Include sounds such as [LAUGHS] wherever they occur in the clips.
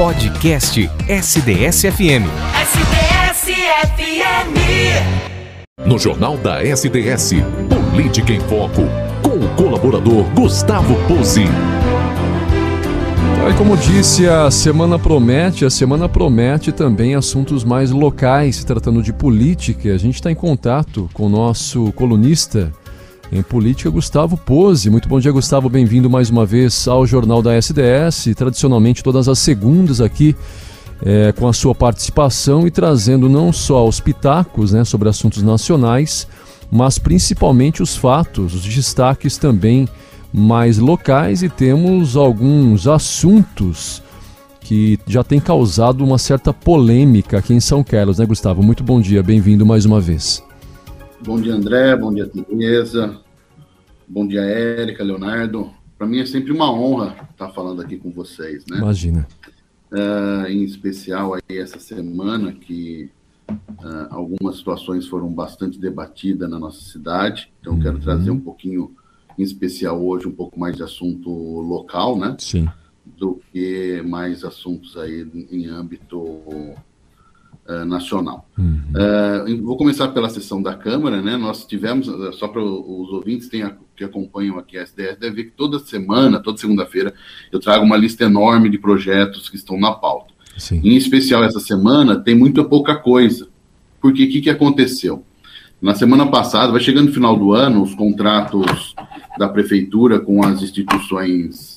Podcast SDS-FM. SDS-FM. No Jornal da SDS, Política em Foco, com o colaborador Gustavo Pose. Aí, como disse, a semana promete, a semana promete também assuntos mais locais, se tratando de política. A gente está em contato com o nosso colunista em política, Gustavo Pose. Muito bom dia, Gustavo. Bem-vindo mais uma vez ao Jornal da SDS, tradicionalmente todas as segundas aqui. É, com a sua participação e trazendo não só os pitacos né, sobre assuntos nacionais, mas principalmente os fatos, os destaques também mais locais e temos alguns assuntos que já têm causado uma certa polêmica aqui em São Carlos, né, Gustavo? Muito bom dia, bem-vindo mais uma vez. Bom dia, André, bom dia, Tereza, bom dia, Érica, Leonardo. Para mim é sempre uma honra estar falando aqui com vocês, né? Imagina. Uh, em especial aí essa semana que uh, algumas situações foram bastante debatidas na nossa cidade, então uhum. quero trazer um pouquinho em especial hoje um pouco mais de assunto local, né? Sim. Do que mais assuntos aí em âmbito uh, nacional. Uhum. Uh, vou começar pela sessão da Câmara, né? Nós tivemos, eh, só para os ouvintes que acompanham aqui a SDS, deve ver que toda semana, toda segunda-feira, eu trago uma lista enorme de projetos que estão na pauta. Sim. Em especial essa semana, tem muita pouca coisa. Porque o que, que aconteceu? Na semana passada, vai chegando no final do ano, os contratos da prefeitura com as instituições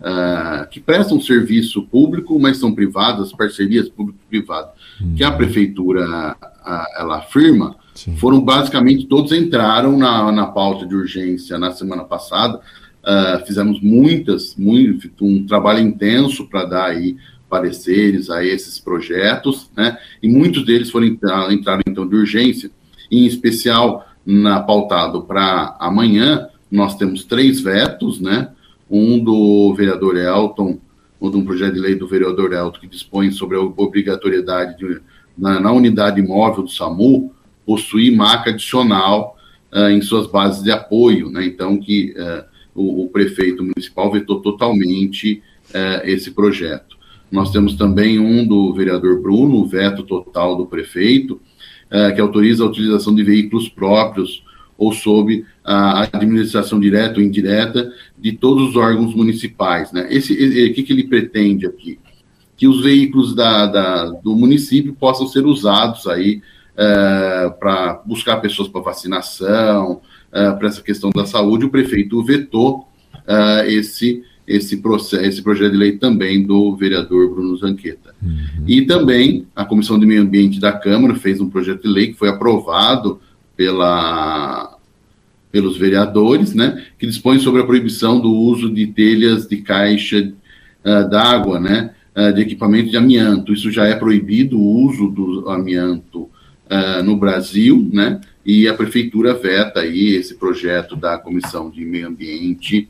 uh, que prestam serviço público, mas são privadas, parcerias público-privadas, uhum. que a prefeitura uh, ela afirma, Sim. foram basicamente todos entraram na, na pauta de urgência na semana passada. Uh, fizemos muitas, muito, um trabalho intenso para dar aí pareceres a esses projetos, né? E muitos deles foram entrar, entraram então de urgência, em especial na pautado para amanhã, nós temos três vetos, né? Um do vereador Elton, um de um projeto de lei do vereador Elton que dispõe sobre a obrigatoriedade de, na, na unidade móvel do SAMU possuir marca adicional uh, em suas bases de apoio, né? Então que uh, o, o, prefeito municipal vetou totalmente uh, esse projeto. Nós temos também um do vereador Bruno, veto total do prefeito, que autoriza a utilização de veículos próprios ou sob a administração direta ou indireta de todos os órgãos municipais. Né? Esse, o que, que ele pretende aqui? Que os veículos da, da do município possam ser usados aí é, para buscar pessoas para vacinação, é, para essa questão da saúde. O prefeito vetou é, esse esse, processo, esse projeto de lei também do vereador Bruno Zanqueta. Uhum. E também a Comissão de Meio Ambiente da Câmara fez um projeto de lei que foi aprovado pela, pelos vereadores, né, que dispõe sobre a proibição do uso de telhas de caixa uh, d'água, né, uh, de equipamento de amianto. Isso já é proibido o uso do amianto uh, no Brasil, né, e a prefeitura veta aí esse projeto da Comissão de Meio Ambiente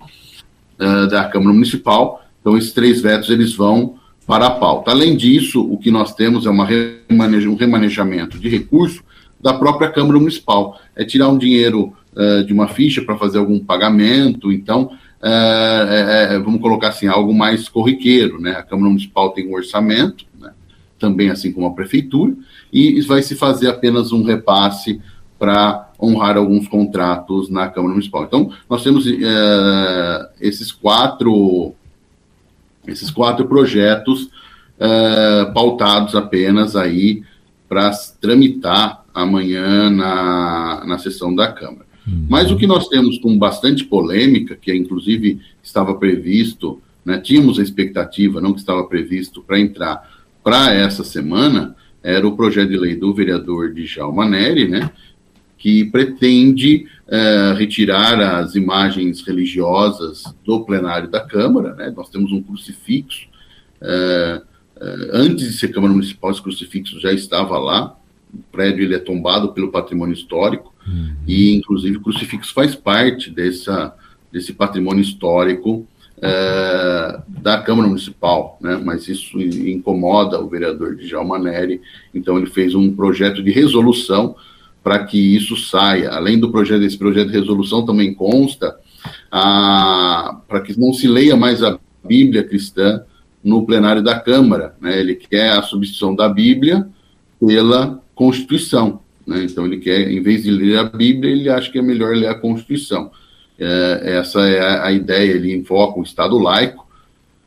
da Câmara Municipal. Então, esses três vetos eles vão para a pauta. Além disso, o que nós temos é uma remaneja, um remanejamento de recurso da própria Câmara Municipal. É tirar um dinheiro uh, de uma ficha para fazer algum pagamento, então, uh, vamos colocar assim, algo mais corriqueiro, né? A Câmara Municipal tem um orçamento, né? também assim como a Prefeitura, e vai se fazer apenas um repasse para honrar alguns contratos na Câmara Municipal. Então, nós temos uh, esses quatro esses quatro projetos pautados apenas aí para tramitar amanhã na, na sessão da Câmara. Uhum. Mas o que nós temos com bastante polêmica, que inclusive estava previsto, né, tínhamos a expectativa, não que estava previsto para entrar para essa semana, era o projeto de lei do vereador Djalma Neri, né, que pretende uh, retirar as imagens religiosas do plenário da Câmara. Né? Nós temos um crucifixo. Uh, uh, antes de ser Câmara Municipal, esse crucifixo já estava lá o prédio ele é tombado pelo patrimônio histórico uhum. e, inclusive, o crucifixo faz parte dessa, desse patrimônio histórico é, da Câmara Municipal, né? mas isso incomoda o vereador Djalma Neri, então ele fez um projeto de resolução para que isso saia. Além do projeto, desse projeto de resolução também consta para que não se leia mais a Bíblia cristã no plenário da Câmara. Né? Ele quer a substituição da Bíblia pela Constituição. Né? Então, ele quer, em vez de ler a Bíblia, ele acha que é melhor ler a Constituição. É, essa é a, a, ideia, ele invoca um Estado laico,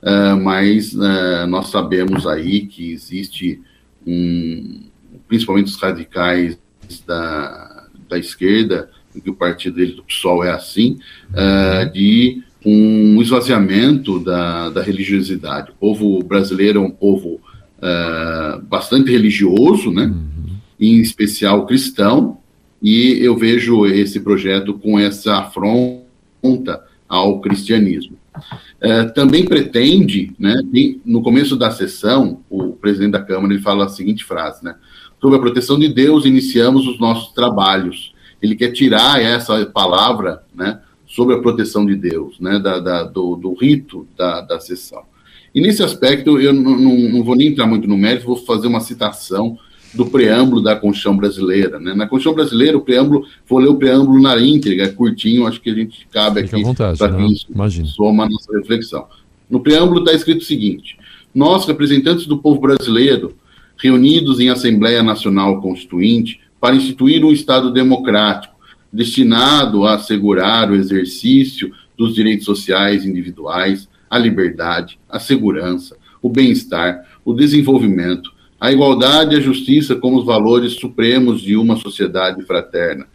é, mas é, nós sabemos aí que existe, um, principalmente os radicais da, da esquerda, que o partido dele, do PSOL, é assim, é, de um esvaziamento da, da religiosidade. O povo brasileiro é um povo uh, bastante religioso, né? Em especial cristão, e eu vejo esse projeto com essa afronta ao cristianismo. Uh, também pretende, né, no começo da sessão, o presidente da Câmara ele fala a seguinte frase, né, sobre a proteção de Deus iniciamos os nossos trabalhos. Ele quer tirar essa palavra, né, sobre a proteção de Deus, né, da, da do, do, rito da, da sessão. E nesse aspecto, eu não, não, não, vou nem entrar muito no mérito, vou fazer uma citação do preâmbulo da Constituição Brasileira. Né? Na Constituição Brasileira, o preâmbulo, vou ler o preâmbulo na íntegra, é curtinho, acho que a gente cabe Fique aqui para né? quem soma a nossa reflexão. No preâmbulo está escrito o seguinte: Nós, representantes do povo brasileiro, reunidos em Assembleia Nacional Constituinte, para instituir um Estado democrático, destinado a assegurar o exercício dos direitos sociais individuais, a liberdade, a segurança, o bem-estar, o desenvolvimento, a igualdade e a justiça como os valores supremos de uma sociedade fraterna,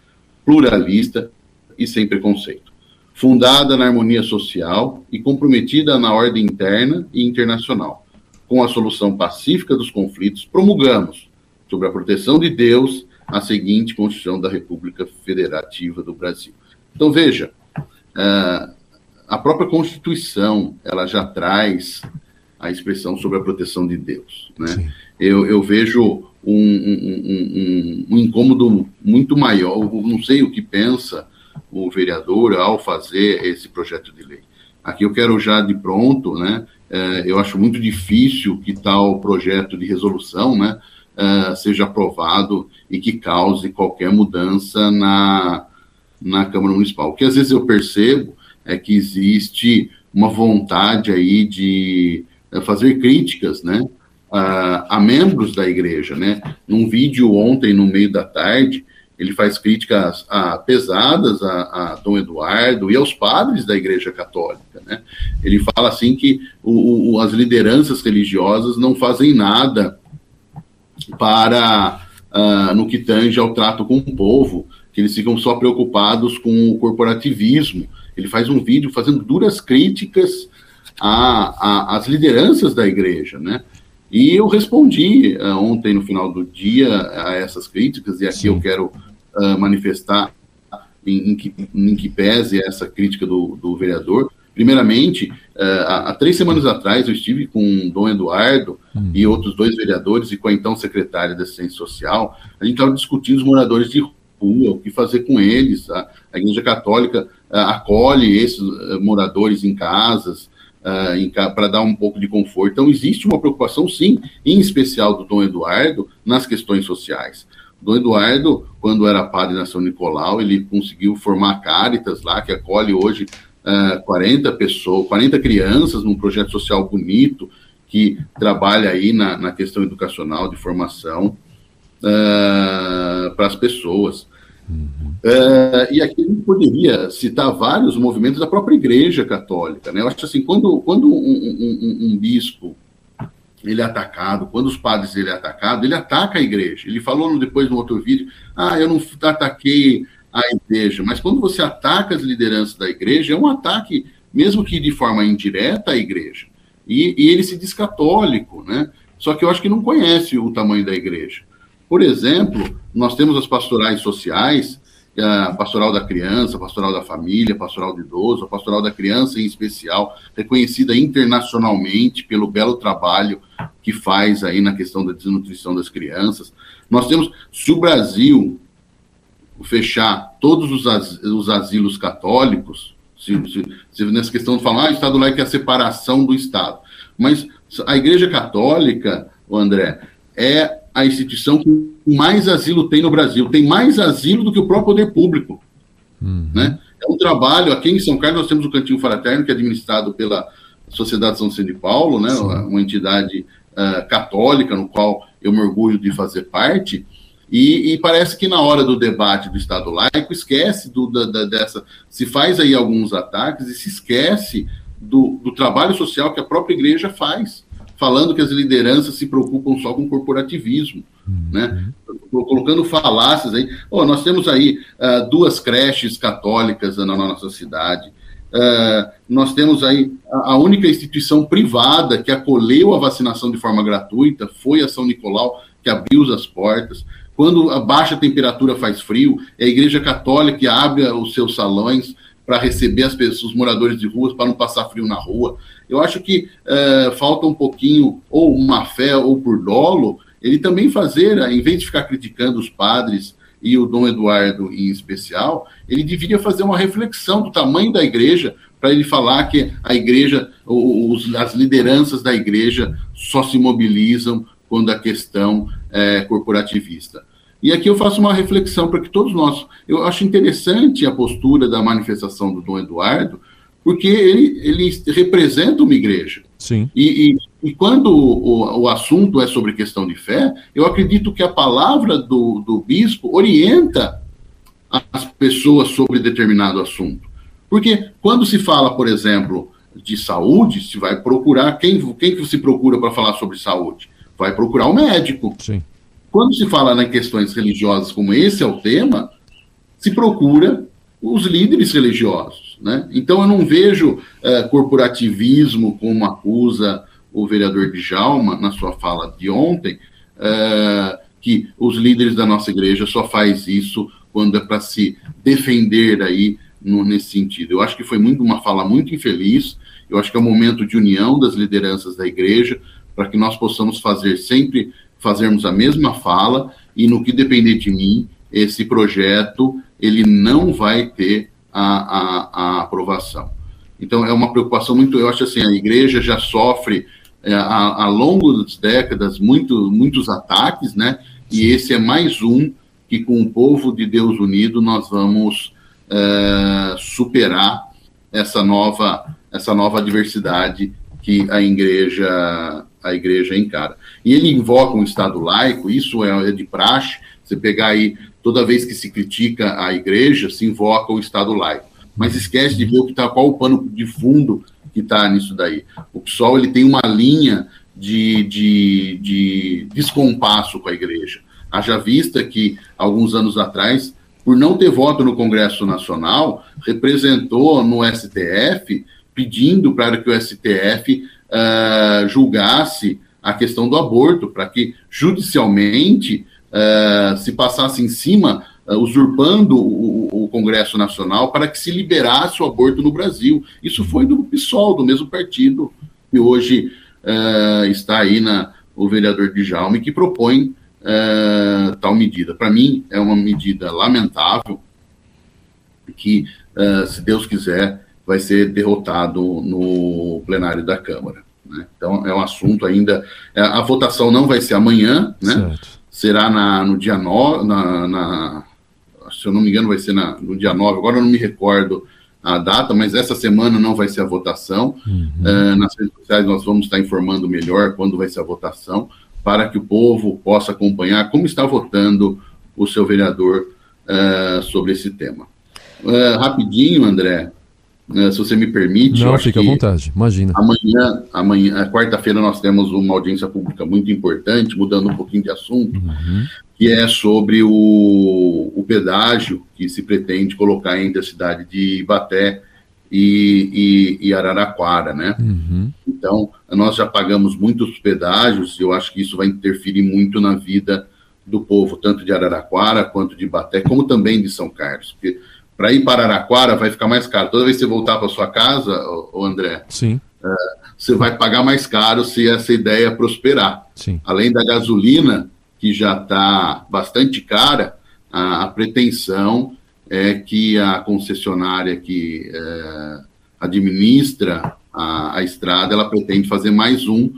pluralista e sem preconceito, fundada na harmonia social e comprometida na ordem interna e internacional. Com a solução pacífica dos conflitos, promulgamos, sobre a proteção de Deus, a seguinte Constituição da República Federativa do Brasil. Então, veja, uh, a própria Constituição, ela já traz a expressão sobre a proteção de Deus, né? Eu, eu, vejo um, um, um, um, incômodo muito maior, não sei o que pensa o vereador ao fazer esse projeto de lei. Aqui eu quero já de pronto, né? É, eu acho muito difícil que tal projeto de resolução, né? uh, seja aprovado e que cause qualquer mudança na, na Câmara Municipal. O que às vezes eu percebo é que existe uma vontade aí de fazer críticas, né, uh, a membros da igreja, né. Num vídeo ontem, no meio da tarde, ele faz críticas a, pesadas a, a, Dom Eduardo e aos padres da Igreja Católica. Né? Ele fala assim que o, o, as lideranças religiosas não fazem nada para uh, no que tange ao trato com o povo, que eles ficam só preocupados com o corporativismo. Ele faz um vídeo fazendo duras críticas às lideranças da igreja, né? E eu respondi uh, ontem, no final do dia, a essas críticas, e aqui Sim. eu quero uh, manifestar em, em, que, em que pese essa crítica do, do vereador, Primeiramente, uh, há, três semanas atrás eu estive com o Dom Eduardo uhum. e outros dois vereadores e com a então secretária da Assistência Social. A gente estava discutindo os moradores de rua, o que fazer com eles. A, a Igreja Católica acolhe esses moradores em casas para dar um pouco de conforto. Então, existe uma preocupação, sim, em especial do Dom Eduardo, nas questões sociais. Dom Eduardo, quando era padre na São Nicolau, ele conseguiu formar Caritas lá, que acolhe hoje uh, 40 pessoas, 40 crianças num projeto social bonito que trabalha aí na, na questão educacional de formação uh, para as pessoas. Uhum. Uh, e aqui a gente poderia citar vários movimentos da própria Igreja Católica. Né? Eu acho assim, quando, quando um, um, um, bispo ele é atacado, quando os padres ele é atacado, ele ataca a igreja. Ele falou depois no outro vídeo, ah, eu não ataquei a igreja, mas quando você ataca as lideranças da igreja, é um ataque, mesmo que de forma indireta, à igreja. E, e ele se diz católico, né? Só que eu acho que não conhece o tamanho da igreja. Por exemplo, nós temos as pastorais sociais, a pastoral da criança, a pastoral da família, a pastoral do idoso, a pastoral da criança em especial, reconhecida internacionalmente pelo belo trabalho que faz aí na questão da desnutrição das crianças. Nós temos, se o Brasil fechar todos os, as, os asilos católicos, se, se, se, nessa questão de falar, ah, o Estado laico é a separação do Estado. Mas a Igreja Católica, o André, é a instituição que mais asilo tem no Brasil. Tem mais asilo do que o próprio poder público. Uhum. Né? É um trabalho, aqui em São Carlos nós temos o Cantinho Fraterno, que é administrado pela, Sociedade São Vicente de Paulo, né, uma entidade uh, católica, no qual eu me orgulho de fazer parte, e, e, parece que na hora do debate do Estado laico esquece do, da, da, dessa. Se faz aí alguns ataques e se esquece do, do, trabalho social que a própria igreja faz, falando que as lideranças se preocupam só com corporativismo, uhum. né? Colocando falácias aí. Oh, nós temos aí uh, duas creches católicas na nossa cidade. Uh, nós temos aí a, a, única instituição privada que acolheu a vacinação de forma gratuita foi a São Nicolau, que abriu as portas. Quando a baixa temperatura faz frio, é a Igreja Católica que abre os seus salões para receber as pessoas, os moradores de ruas, para não passar frio na rua. Eu acho que uh, falta um pouquinho, ou uma fé, ou por dolo, ele também fazer, em vez de ficar criticando os padres e o Dom Eduardo em especial, ele deveria fazer uma reflexão do tamanho da igreja para ele falar que a igreja, os, as lideranças da igreja só se mobilizam quando a questão é corporativista. E aqui eu faço uma reflexão para que todos nós. Eu acho interessante a postura da manifestação do Dom Eduardo, porque ele, ele representa uma igreja. Sim. E, e, e quando o, o, assunto é sobre questão de fé, eu acredito que a palavra do, do bispo orienta as pessoas sobre determinado assunto. Porque quando se fala, por exemplo, de saúde, se vai procurar, quem, quem que se procura para falar sobre saúde? Vai procurar o médico. Sim. Quando se fala em questões religiosas, como esse é o tema, se procura os líderes religiosos. Né? Então, eu não vejo é, corporativismo como acusa o vereador Djalma na sua fala de ontem, é, que os líderes da nossa igreja só faz isso quando é para se defender aí no, nesse sentido. Eu acho que foi muito uma fala muito infeliz. Eu acho que é um momento de união das lideranças da igreja para que nós possamos fazer sempre fazermos a mesma fala e no que depender de mim, esse projeto ele não vai ter a, a, a aprovação. Então é uma preocupação muito, eu acho assim, a igreja já sofre é, ao longo das décadas muito, muitos ataques, né? E esse é mais um que com o povo de Deus unido nós vamos é, superar essa nova essa nova adversidade que a igreja a igreja encara. E ele invoca um Estado laico, isso é, é de praxe, você pegar aí, toda vez que se critica a igreja, se invoca o Estado laico. Mas esquece de ver o que tá, qual o pano de fundo que está nisso daí. O PSOL ele tem uma linha de, de, de descompasso com a igreja. Haja vista que, alguns anos atrás, por não ter voto no Congresso Nacional, representou no STF, pedindo para que o STF uh, julgasse a questão do aborto, para que judicialmente uh, se passasse em cima, uh, usurpando o, o, Congresso Nacional, para que se liberasse o aborto no Brasil. Isso foi do PSOL, do mesmo partido que hoje está aí na, o vereador Djalma, que propõe tal medida. Para mim, é uma medida lamentável, que, se Deus quiser, vai ser derrotado no plenário da Câmara. Né? Então, é um assunto ainda. É, a votação não vai ser amanhã, né? Certo. será na, no dia 9, na, na, se eu não me engano, vai ser na, no dia 9, agora eu não me recordo a data, mas essa semana não vai ser a votação. Uhum. Uh, nas redes sociais nós vamos estar informando melhor quando vai ser a votação, para que o povo possa acompanhar como está votando o seu vereador uh, sobre esse tema. Uh, rapidinho, André, se você me permite. Não, fica à vontade, imagina. Amanhã, amanhã quarta-feira, nós temos uma audiência pública muito importante, mudando um pouquinho de assunto, uhum. que é sobre o, o pedágio que se pretende colocar entre a cidade de Ibaté e, e, e Araraquara, né? Uhum. Então, nós já pagamos muitos pedágios, e eu acho que isso vai interferir muito na vida do povo, tanto de Araraquara quanto de Ibaté, como também de São Carlos, porque para ir para Araraquara vai ficar mais caro. Toda vez que você voltar para sua casa, o André, Sim. É, você vai pagar mais caro se essa ideia prosperar. Sim. Além da gasolina, que já está bastante cara, a, a, pretensão é que a concessionária que é, administra a, a, estrada, ela pretende fazer mais um,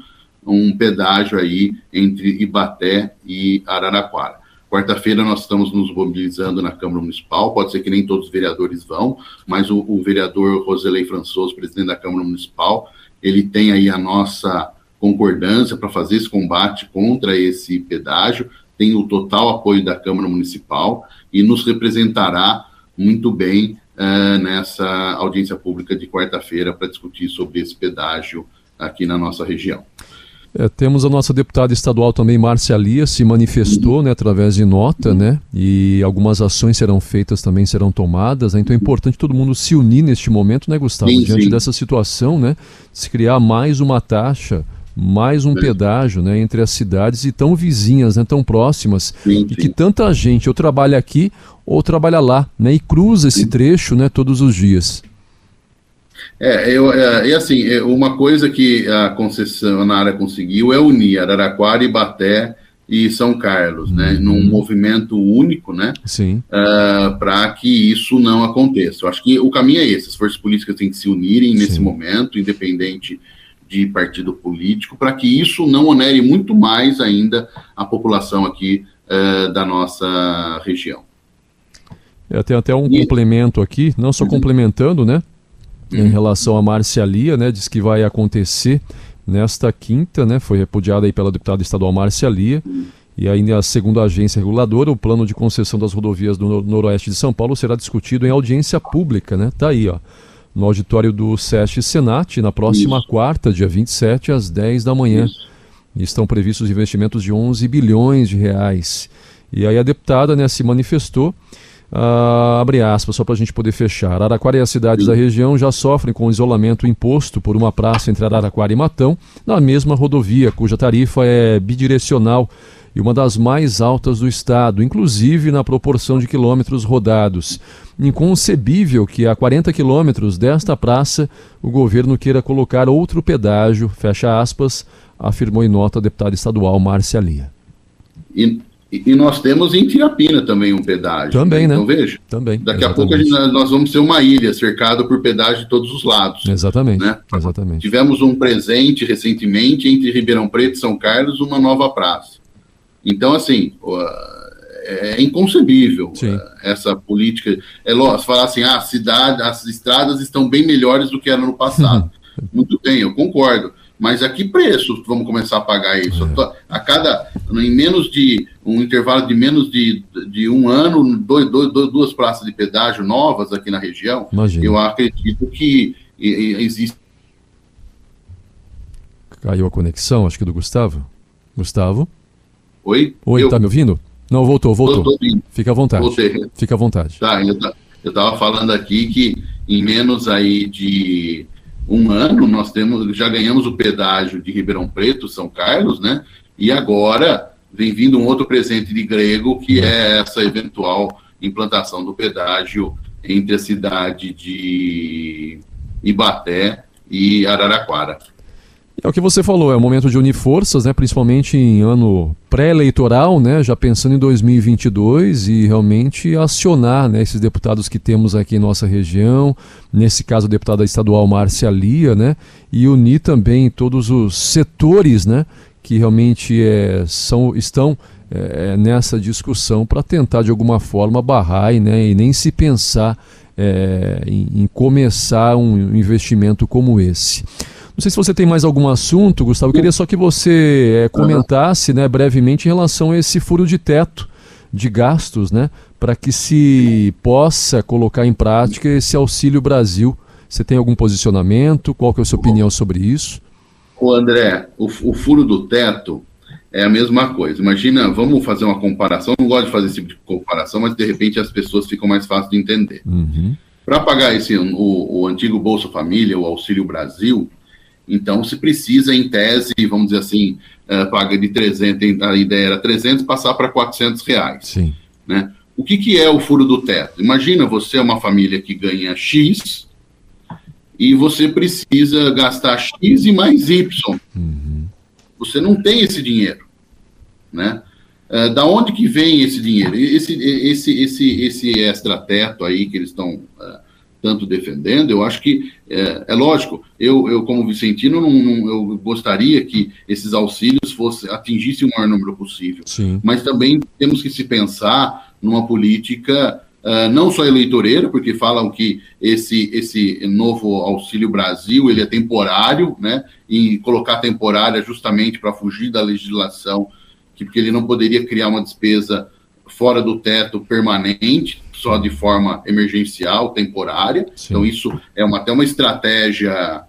um pedágio aí entre Ibaté e Araraquara. Quarta-feira nós estamos nos mobilizando na Câmara Municipal, pode ser que nem todos os vereadores vão, mas o, o vereador Roselei Françoso, presidente da Câmara Municipal, ele tem aí a nossa concordância para fazer esse combate contra esse pedágio, tem o total apoio da Câmara Municipal e nos representará muito bem uh, nessa audiência pública de quarta-feira para discutir sobre esse pedágio aqui na nossa região. É, temos a nossa deputada estadual também, Márcia Lia, se manifestou né, através de nota, né? E algumas ações serão feitas também, serão tomadas. Né, então é importante todo mundo se unir neste momento, né, Gustavo? Sim, Diante sim. dessa situação, né? Se criar mais uma taxa, mais um pedágio né, entre as cidades e tão vizinhas, né, tão próximas, sim, e que tanta gente ou trabalha aqui ou trabalha lá, né? E cruza esse trecho né, todos os dias. É, eu, é, e assim, é, uma coisa que a concessionária conseguiu é unir Araraquara, Ibaté e São Carlos, né, uhum. né, num movimento único, né, Sim. Uh, para que isso não aconteça. Eu acho que o caminho é esse, as forças políticas têm que se unirem nesse Sim. momento, independente de partido político, para que isso não onere muito mais ainda a população aqui uh, da nossa região. É, tem até um e... complemento aqui, não só uhum. complementando, né, em relação a Márcia Lia, né, diz que vai acontecer nesta quinta, né, foi repudiada aí pela deputada estadual Márcia Lia, e ainda segundo a agência reguladora, o plano de concessão das rodovias do noroeste de São Paulo será discutido em audiência pública, né, tá aí, ó, no auditório do SESC Senat, na próxima Isso. quarta, dia 27, às 10 da manhã. Isso. Estão previstos investimentos de 11 bilhões de reais. E aí a deputada né, se manifestou Uh, abre aspas, só para a gente poder fechar. Araraquara e as cidades da região já sofrem com o isolamento imposto por uma praça entre Araraquara e Matão, na mesma rodovia, cuja tarifa é bidirecional e uma das mais altas do estado, inclusive na proporção de quilômetros rodados. Inconcebível que a 40 quilômetros desta praça o governo queira colocar outro pedágio, fecha aspas, afirmou em nota a deputada estadual Márcia Lia. E e, nós temos em Tirapina também um pedágio. Também, né? Então veja. Também. Daqui exatamente. a pouco a gente, nós vamos ser uma ilha cercada por pedágio de todos os lados. Exatamente. Né? Exatamente. Tivemos um presente recentemente entre Ribeirão Preto e São Carlos, uma nova praça. Então, assim, é inconcebível Sim. essa política. É lógico, falar assim, ah, a cidade, as estradas estão bem melhores do que era no passado. [LAUGHS] Muito bem, eu concordo. Mas a que preço vamos começar a pagar isso? É. A cada, em menos de um intervalo de menos de, de um ano, dois, dois, duas praças de pedágio novas aqui na região, Imagina. eu acredito que existe. Caiu a conexão, acho que do Gustavo. Gustavo? Oi? Oi, eu... tá me ouvindo? Não, voltou, voltou. Fica à vontade. Voltei. Fica à vontade. Tá, eu estava falando aqui que em menos aí de um ano, nós temos, já ganhamos o pedágio de Ribeirão Preto, São Carlos, né? E agora vem vindo um outro presente de grego, que é essa eventual implantação do pedágio entre a cidade de Ibaté e Araraquara. É o que você falou, é o momento de unir forças, né, principalmente em ano pré-eleitoral, né, já pensando em 2022 e realmente acionar né, esses deputados que temos aqui em nossa região, nesse caso a deputada estadual Márcia Lia, né, e unir também todos os setores né, que realmente é, são, estão é, nessa discussão para tentar de alguma forma barrar e, né, e nem se pensar é, em, em começar um investimento como esse. Não sei se você tem mais algum assunto, Gustavo. Eu queria só que você é, comentasse né, brevemente em relação a esse furo de teto de gastos, né, para que se possa colocar em prática esse Auxílio Brasil. Você tem algum posicionamento? Qual que é a sua opinião sobre isso? O André, o, o furo do teto é a mesma coisa. Imagina, vamos fazer uma comparação. Eu não gosto de fazer esse tipo de comparação, mas de repente as pessoas ficam mais fáceis de entender. Uhum. Para pagar esse o, o antigo Bolsa Família, o Auxílio Brasil, então, se precisa, em tese, vamos dizer assim, uh, paga de 300, a ideia era 300, passar para 400 reais. Sim. Né? O que, que é o furo do teto? Imagina você é uma família que ganha X e você precisa gastar X e mais Y. Uhum. Você não tem esse dinheiro, né? Uh, da onde que vem esse dinheiro? Esse, esse, esse, esse extra teto aí que eles estão uh, tanto defendendo, eu acho que é, é lógico, eu, eu como vicentino, não, não, eu gostaria que esses auxílios fosse, atingissem o maior número possível. Sim. Mas também temos que se pensar numa política uh, não só eleitoreira, porque falam que esse, esse novo Auxílio Brasil ele é temporário, né? E colocar temporária justamente para fugir da legislação, que, porque ele não poderia criar uma despesa fora do teto permanente, só de forma emergencial, temporária. Sim. Então, isso é uma, até uma estratégia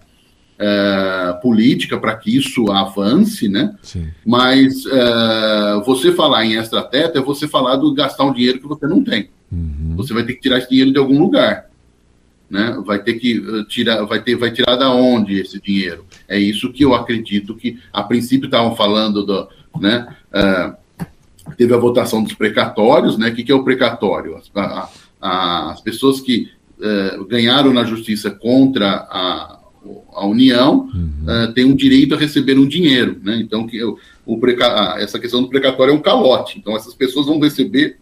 é, política para que isso avance, né? Sim. Mas é, você falar em extra-teto é você falar do gastar um dinheiro que você não tem. Uhum. Você vai ter que tirar esse dinheiro de algum lugar. Né? Vai ter que uh, tirar, vai ter, vai tirar da onde esse dinheiro? É isso que eu acredito que, a princípio, estavam falando do, né? Uh, teve a votação dos precatórios, né? O que, que é o precatório? As, a, a, as pessoas que uh, ganharam na justiça contra a, a União uhum. uh, tem um direito a receber um dinheiro, né? Então que o, o preca, essa questão do precatório é um calote. Então essas pessoas vão receber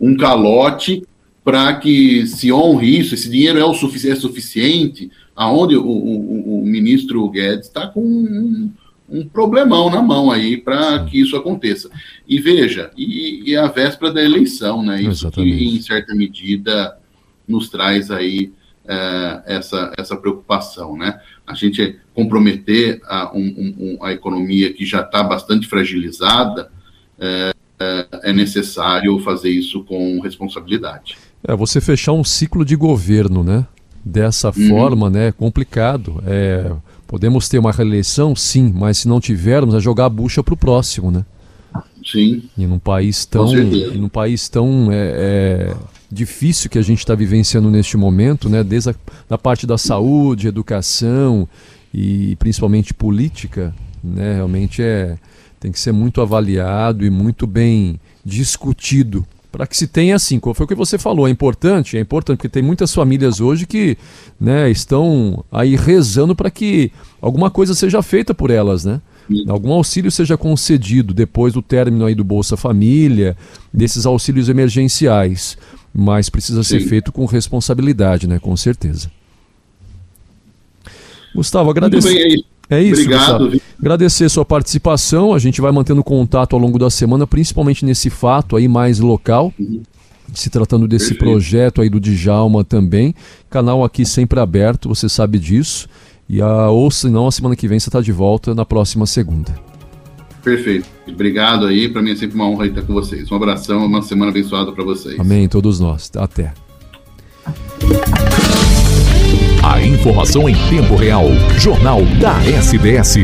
um calote para que se honre isso. Esse dinheiro é o sufici é suficiente. Aonde o, o, o ministro Guedes está com um, um, problemão na mão aí para que isso aconteça. E veja, e, e, a véspera da eleição, né? Isso Exatamente. que em certa medida nos traz aí é, essa, essa preocupação, né? A gente comprometer a, um, um, a economia que já está bastante fragilizada, é, é, é, necessário fazer isso com responsabilidade. É, você fechar um ciclo de governo, né? Dessa uhum. forma, né? É complicado. É, podemos ter uma reeleição, sim, mas se não tivermos, é jogar a bucha para o próximo, né? Sim. E num país tão, e num país tão é, é difícil que a gente está vivenciando neste momento, né? desde a da parte da saúde, educação e principalmente política, né? realmente é, tem que ser muito avaliado e muito bem discutido para que se tenha assim, foi o que você falou, é importante, é importante porque tem muitas famílias hoje que né, estão aí rezando para que alguma coisa seja feita por elas, né? Algum auxílio seja concedido depois do término aí do Bolsa Família, desses auxílios emergenciais mas precisa Sim. ser feito com responsabilidade, né? Com certeza. Gustavo, agradecer. É isso. É isso, Obrigado. Gustavo. Agradecer sua participação. A gente vai mantendo contato ao longo da semana, principalmente nesse fato aí mais local. Uhum. Se tratando desse Perfeito. projeto aí do Djalma também. Canal aqui sempre aberto, você sabe disso. E a, ou se não, a semana que vem você está de volta na próxima segunda. Perfeito. Obrigado aí. Para mim é sempre uma honra estar com vocês. Um abração, uma semana abençoada para vocês. Amém, todos nós. Até. A informação em tempo real. Jornal da SDS.